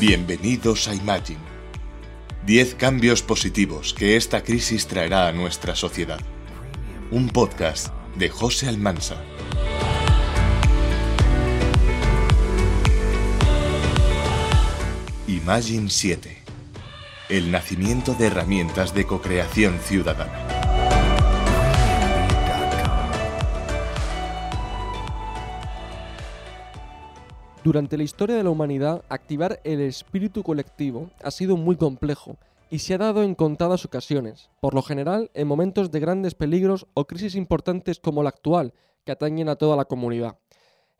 Bienvenidos a Imagine. 10 cambios positivos que esta crisis traerá a nuestra sociedad. Un podcast de José Almansa. Imagine 7. El nacimiento de herramientas de cocreación ciudadana. Durante la historia de la humanidad, activar el espíritu colectivo ha sido muy complejo y se ha dado en contadas ocasiones, por lo general en momentos de grandes peligros o crisis importantes como la actual, que atañen a toda la comunidad.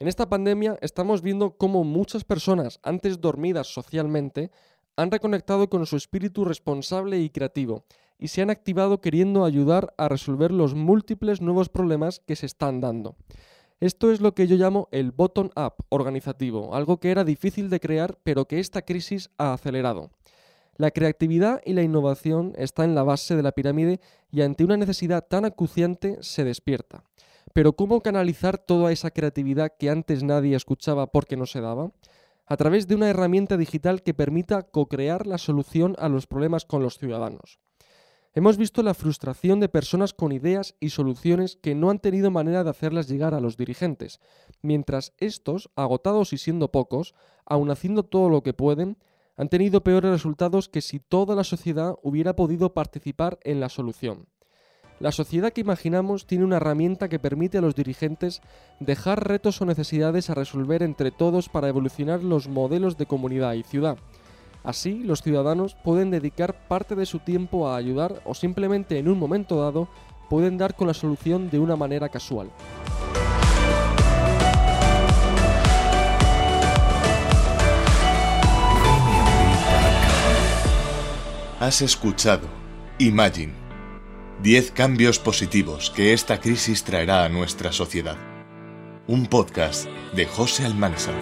En esta pandemia estamos viendo cómo muchas personas, antes dormidas socialmente, han reconectado con su espíritu responsable y creativo y se han activado queriendo ayudar a resolver los múltiples nuevos problemas que se están dando. Esto es lo que yo llamo el bottom-up organizativo, algo que era difícil de crear pero que esta crisis ha acelerado. La creatividad y la innovación está en la base de la pirámide y ante una necesidad tan acuciante se despierta. Pero ¿cómo canalizar toda esa creatividad que antes nadie escuchaba porque no se daba? A través de una herramienta digital que permita co-crear la solución a los problemas con los ciudadanos. Hemos visto la frustración de personas con ideas y soluciones que no han tenido manera de hacerlas llegar a los dirigentes, mientras estos, agotados y siendo pocos, aun haciendo todo lo que pueden, han tenido peores resultados que si toda la sociedad hubiera podido participar en la solución. La sociedad que imaginamos tiene una herramienta que permite a los dirigentes dejar retos o necesidades a resolver entre todos para evolucionar los modelos de comunidad y ciudad Así, los ciudadanos pueden dedicar parte de su tiempo a ayudar o simplemente en un momento dado pueden dar con la solución de una manera casual. Has escuchado Imagine. 10 cambios positivos que esta crisis traerá a nuestra sociedad. Un podcast de José Almanza.